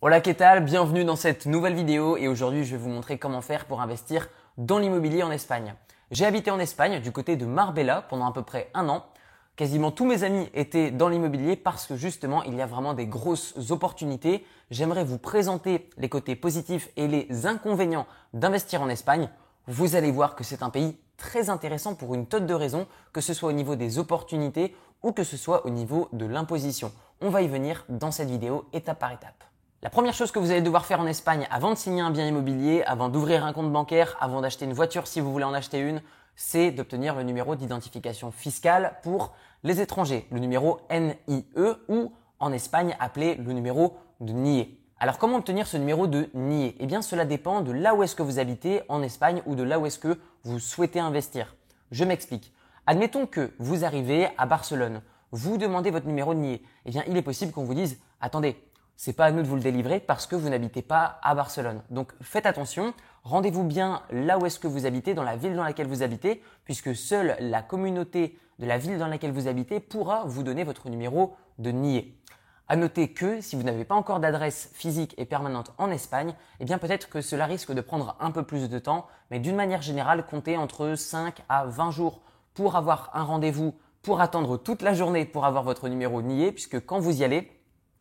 Hola, qu'est-ce que Bienvenue dans cette nouvelle vidéo et aujourd'hui je vais vous montrer comment faire pour investir dans l'immobilier en Espagne. J'ai habité en Espagne du côté de Marbella pendant à peu près un an. Quasiment tous mes amis étaient dans l'immobilier parce que justement il y a vraiment des grosses opportunités. J'aimerais vous présenter les côtés positifs et les inconvénients d'investir en Espagne. Vous allez voir que c'est un pays très intéressant pour une tonne de raisons, que ce soit au niveau des opportunités ou que ce soit au niveau de l'imposition. On va y venir dans cette vidéo étape par étape. La première chose que vous allez devoir faire en Espagne avant de signer un bien immobilier, avant d'ouvrir un compte bancaire, avant d'acheter une voiture si vous voulez en acheter une, c'est d'obtenir le numéro d'identification fiscale pour les étrangers, le numéro NIE ou en Espagne appelé le numéro de NIE. Alors comment obtenir ce numéro de NIE Eh bien cela dépend de là où est-ce que vous habitez en Espagne ou de là où est-ce que vous souhaitez investir. Je m'explique. Admettons que vous arrivez à Barcelone, vous demandez votre numéro de NIE. Eh bien il est possible qu'on vous dise attendez, c'est pas à nous de vous le délivrer parce que vous n'habitez pas à Barcelone. Donc faites attention, rendez-vous bien là où est-ce que vous habitez, dans la ville dans laquelle vous habitez, puisque seule la communauté de la ville dans laquelle vous habitez pourra vous donner votre numéro de nier. À noter que si vous n'avez pas encore d'adresse physique et permanente en Espagne, eh bien peut-être que cela risque de prendre un peu plus de temps, mais d'une manière générale, comptez entre 5 à 20 jours pour avoir un rendez-vous, pour attendre toute la journée pour avoir votre numéro nié, puisque quand vous y allez,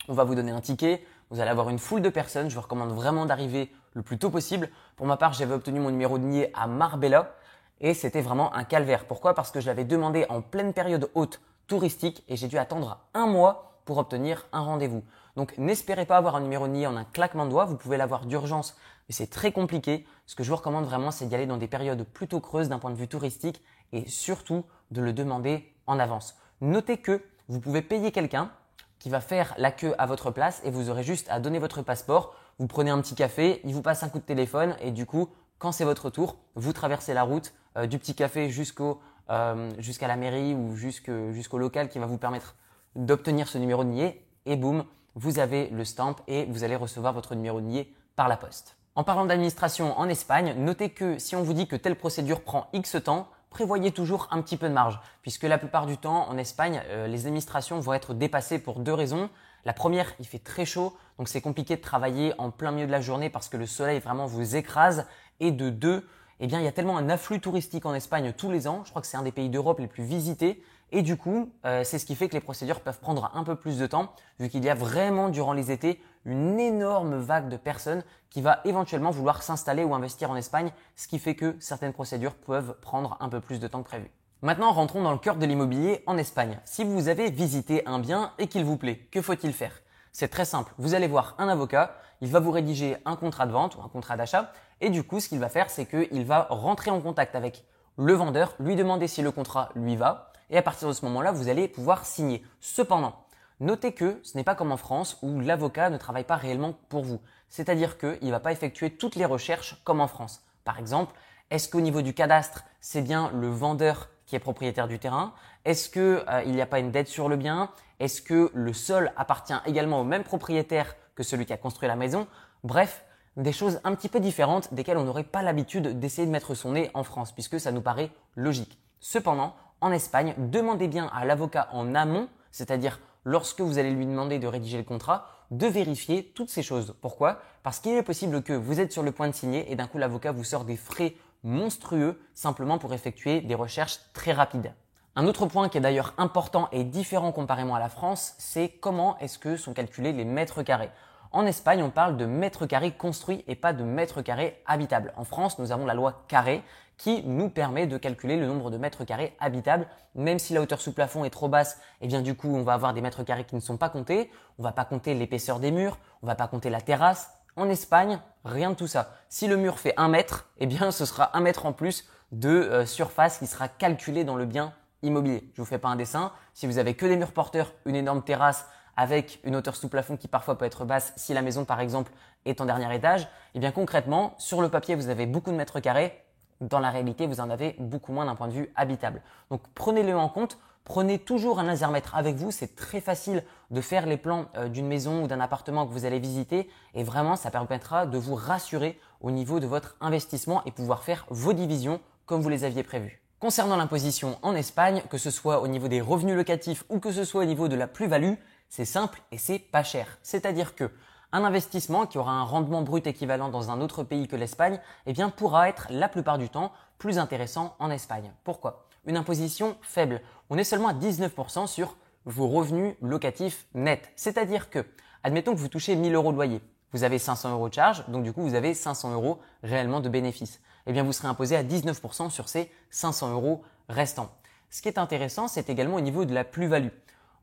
on va vous donner un ticket, vous allez avoir une foule de personnes. Je vous recommande vraiment d'arriver le plus tôt possible. Pour ma part, j'avais obtenu mon numéro de nier à Marbella et c'était vraiment un calvaire. Pourquoi? Parce que je l'avais demandé en pleine période haute touristique et j'ai dû attendre un mois pour obtenir un rendez-vous. Donc n'espérez pas avoir un numéro de nier en un claquement de doigts. Vous pouvez l'avoir d'urgence, mais c'est très compliqué. Ce que je vous recommande vraiment, c'est d'y aller dans des périodes plutôt creuses d'un point de vue touristique et surtout de le demander en avance. Notez que vous pouvez payer quelqu'un qui va faire la queue à votre place et vous aurez juste à donner votre passeport. Vous prenez un petit café, il vous passe un coup de téléphone et du coup, quand c'est votre tour, vous traversez la route euh, du petit café jusqu'au euh, jusqu'à la mairie ou jusqu'au local qui va vous permettre d'obtenir ce numéro de nier et boum, vous avez le stamp et vous allez recevoir votre numéro de nier par la poste. En parlant d'administration en Espagne, notez que si on vous dit que telle procédure prend X temps, prévoyez toujours un petit peu de marge, puisque la plupart du temps, en Espagne, euh, les administrations vont être dépassées pour deux raisons. La première, il fait très chaud, donc c'est compliqué de travailler en plein milieu de la journée parce que le soleil vraiment vous écrase. Et de deux, eh il y a tellement un afflux touristique en Espagne tous les ans. Je crois que c'est un des pays d'Europe les plus visités. Et du coup, euh, c'est ce qui fait que les procédures peuvent prendre un peu plus de temps, vu qu'il y a vraiment durant les étés une énorme vague de personnes qui va éventuellement vouloir s'installer ou investir en Espagne, ce qui fait que certaines procédures peuvent prendre un peu plus de temps que prévu. Maintenant, rentrons dans le cœur de l'immobilier en Espagne. Si vous avez visité un bien et qu'il vous plaît, que faut-il faire? C'est très simple. Vous allez voir un avocat, il va vous rédiger un contrat de vente ou un contrat d'achat, et du coup, ce qu'il va faire, c'est qu'il va rentrer en contact avec le vendeur, lui demander si le contrat lui va, et à partir de ce moment-là, vous allez pouvoir signer. Cependant, notez que ce n'est pas comme en France où l'avocat ne travaille pas réellement pour vous. C'est-à-dire qu'il ne va pas effectuer toutes les recherches comme en France. Par exemple, est-ce qu'au niveau du cadastre, c'est bien le vendeur qui est propriétaire du terrain? Est-ce qu'il euh, n'y a pas une dette sur le bien? Est-ce que le sol appartient également au même propriétaire que celui qui a construit la maison? Bref, des choses un petit peu différentes desquelles on n'aurait pas l'habitude d'essayer de mettre son nez en France, puisque ça nous paraît logique. Cependant, en Espagne, demandez bien à l'avocat en amont, c'est-à-dire lorsque vous allez lui demander de rédiger le contrat, de vérifier toutes ces choses. Pourquoi? Parce qu'il est possible que vous êtes sur le point de signer et d'un coup l'avocat vous sort des frais monstrueux simplement pour effectuer des recherches très rapides. Un autre point qui est d'ailleurs important et différent comparément à la France, c'est comment est-ce que sont calculés les mètres carrés. En Espagne, on parle de mètres carrés construits et pas de mètres carrés habitables. En France, nous avons la loi carré qui nous permet de calculer le nombre de mètres carrés habitables. Même si la hauteur sous plafond est trop basse, et eh bien du coup, on va avoir des mètres carrés qui ne sont pas comptés. On va pas compter l'épaisseur des murs, on va pas compter la terrasse. En Espagne, rien de tout ça. Si le mur fait un mètre, eh bien ce sera un mètre en plus de euh, surface qui sera calculée dans le bien immobilier. Je vous fais pas un dessin. Si vous avez que des murs porteurs, une énorme terrasse avec une hauteur sous plafond qui parfois peut être basse si la maison par exemple est en dernier étage, eh bien concrètement, sur le papier vous avez beaucoup de mètres carrés, dans la réalité vous en avez beaucoup moins d'un point de vue habitable. Donc prenez-le en compte, prenez toujours un lasermètre avec vous, c'est très facile de faire les plans euh, d'une maison ou d'un appartement que vous allez visiter et vraiment ça permettra de vous rassurer au niveau de votre investissement et pouvoir faire vos divisions comme vous les aviez prévues. Concernant l'imposition en Espagne, que ce soit au niveau des revenus locatifs ou que ce soit au niveau de la plus-value, c'est simple et c'est pas cher. C'est-à-dire que Un investissement qui aura un rendement brut équivalent dans un autre pays que l'Espagne, eh bien, pourra être la plupart du temps plus intéressant en Espagne. Pourquoi? Une imposition faible. On est seulement à 19% sur vos revenus locatifs nets. C'est-à-dire que, admettons que vous touchez 1000 euros de loyer. Vous avez 500 euros de charge, donc du coup, vous avez 500 euros réellement de bénéfices. Eh bien, vous serez imposé à 19% sur ces 500 euros restants. Ce qui est intéressant, c'est également au niveau de la plus-value.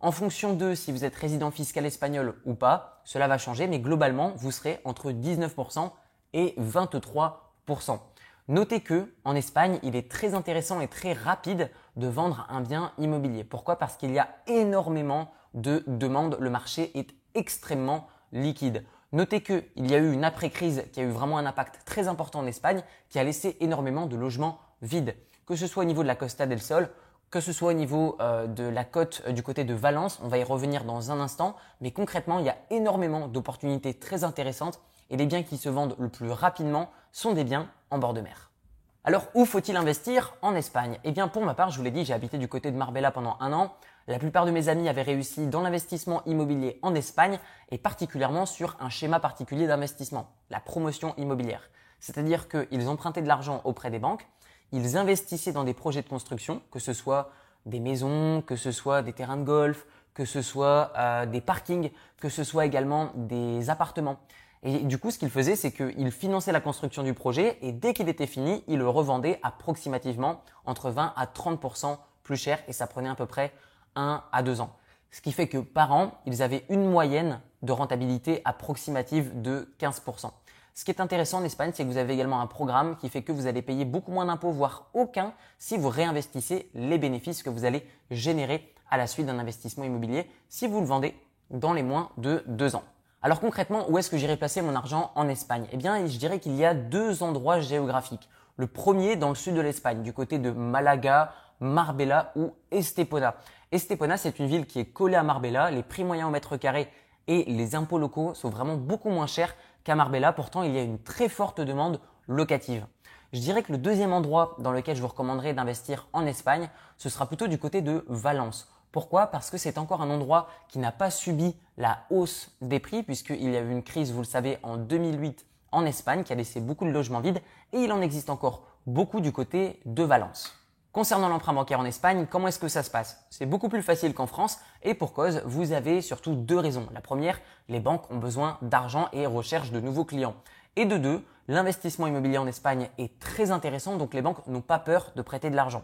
En fonction de si vous êtes résident fiscal espagnol ou pas, cela va changer, mais globalement, vous serez entre 19% et 23%. Notez que en Espagne, il est très intéressant et très rapide de vendre un bien immobilier. Pourquoi? Parce qu'il y a énormément de demandes. Le marché est extrêmement liquide. Notez qu'il y a eu une après-crise qui a eu vraiment un impact très important en Espagne, qui a laissé énormément de logements vides. Que ce soit au niveau de la Costa del Sol que ce soit au niveau euh, de la côte euh, du côté de Valence, on va y revenir dans un instant, mais concrètement, il y a énormément d'opportunités très intéressantes et les biens qui se vendent le plus rapidement sont des biens en bord de mer. Alors, où faut-il investir? En Espagne Eh bien, pour ma part, je vous l'ai dit, j'ai habité du côté de Marbella pendant un an. La plupart de mes amis avaient réussi dans l'investissement immobilier en Espagne et particulièrement sur un schéma particulier d'investissement, la promotion immobilière. C'est-à-dire qu'ils empruntaient de l'argent auprès des banques, ils investissaient dans des projets de construction, que ce soit des maisons, que ce soit des terrains de golf, que ce soit euh, des parkings, que ce soit également des appartements. Et du coup, ce qu'ils faisaient, c'est qu'ils finançaient la construction du projet et dès qu'il était fini, ils le revendaient approximativement entre 20 à 30% plus cher et ça prenait à peu près 1 à 2 ans. Ce qui fait que par an, ils avaient une moyenne de rentabilité approximative de 15%. Ce qui est intéressant en Espagne, c'est que vous avez également un programme qui fait que vous allez payer beaucoup moins d'impôts, voire aucun, si vous réinvestissez les bénéfices que vous allez générer à la suite d'un investissement immobilier si vous le vendez dans les moins de deux ans. Alors concrètement, où est-ce que j'irai placer mon argent en Espagne? Eh bien, je dirais qu'il y a deux endroits géographiques. Le premier dans le sud de l'Espagne, du côté de Malaga, Marbella ou Estepona. Estepona, c'est une ville qui est collée à Marbella. Les prix moyens au mètre carré et les impôts locaux sont vraiment beaucoup moins chers qu'à Marbella. Pourtant, il y a une très forte demande locative. Je dirais que le deuxième endroit dans lequel je vous recommanderais d'investir en Espagne, ce sera plutôt du côté de Valence. Pourquoi? Parce que c'est encore un endroit qui n'a pas subi la hausse des prix puisqu'il y a eu une crise, vous le savez, en 2008 en Espagne qui a laissé beaucoup de logements vides et il en existe encore beaucoup du côté de Valence. Concernant l'emprunt bancaire en Espagne, comment est-ce que ça se passe? C'est beaucoup plus facile qu'en France et pour cause, vous avez surtout deux raisons. La première, les banques ont besoin d'argent et recherchent de nouveaux clients. Et de deux, l'investissement immobilier en Espagne est très intéressant donc les banques n'ont pas peur de prêter de l'argent.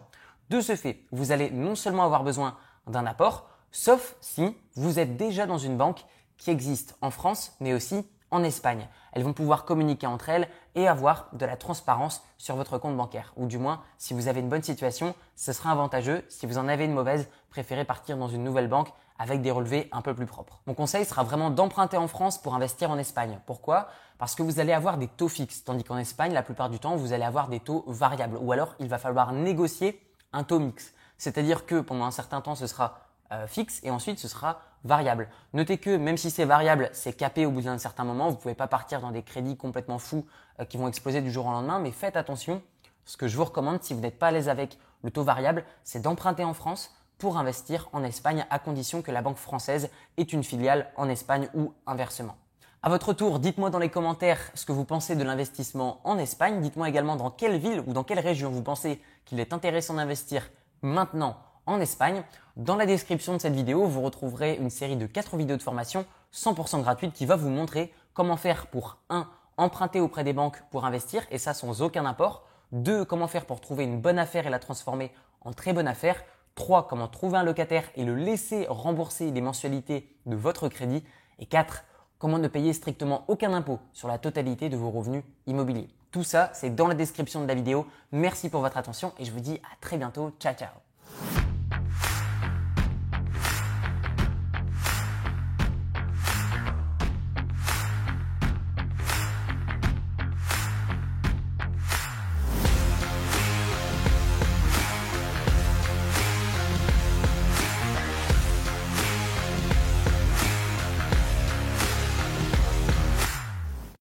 De ce fait, vous allez non seulement avoir besoin d'un apport, sauf si vous êtes déjà dans une banque qui existe en France mais aussi en Espagne. Elles vont pouvoir communiquer entre elles et avoir de la transparence sur votre compte bancaire. Ou du moins, si vous avez une bonne situation, ce sera avantageux. Si vous en avez une mauvaise, préférez partir dans une nouvelle banque avec des relevés un peu plus propres. Mon conseil sera vraiment d'emprunter en France pour investir en Espagne. Pourquoi? Parce que vous allez avoir des taux fixes, tandis qu'en Espagne, la plupart du temps, vous allez avoir des taux variables. Ou alors, il va falloir négocier un taux mix. C'est-à-dire que pendant un certain temps, ce sera euh, fixe et ensuite ce sera variable. Notez que même si c'est variable, c'est capé au bout d'un certain moment. Vous ne pouvez pas partir dans des crédits complètement fous euh, qui vont exploser du jour au lendemain, mais faites attention. Ce que je vous recommande, si vous n'êtes pas à l'aise avec le taux variable, c'est d'emprunter en France pour investir en Espagne à condition que la banque française ait une filiale en Espagne ou inversement. À votre tour, dites-moi dans les commentaires ce que vous pensez de l'investissement en Espagne. Dites-moi également dans quelle ville ou dans quelle région vous pensez qu'il est intéressant d'investir maintenant en Espagne. Dans la description de cette vidéo, vous retrouverez une série de 4 vidéos de formation 100% gratuites qui va vous montrer comment faire pour 1. emprunter auprès des banques pour investir et ça sans aucun apport. 2. comment faire pour trouver une bonne affaire et la transformer en très bonne affaire. 3. comment trouver un locataire et le laisser rembourser les mensualités de votre crédit. Et 4. comment ne payer strictement aucun impôt sur la totalité de vos revenus immobiliers. Tout ça, c'est dans la description de la vidéo. Merci pour votre attention et je vous dis à très bientôt. Ciao ciao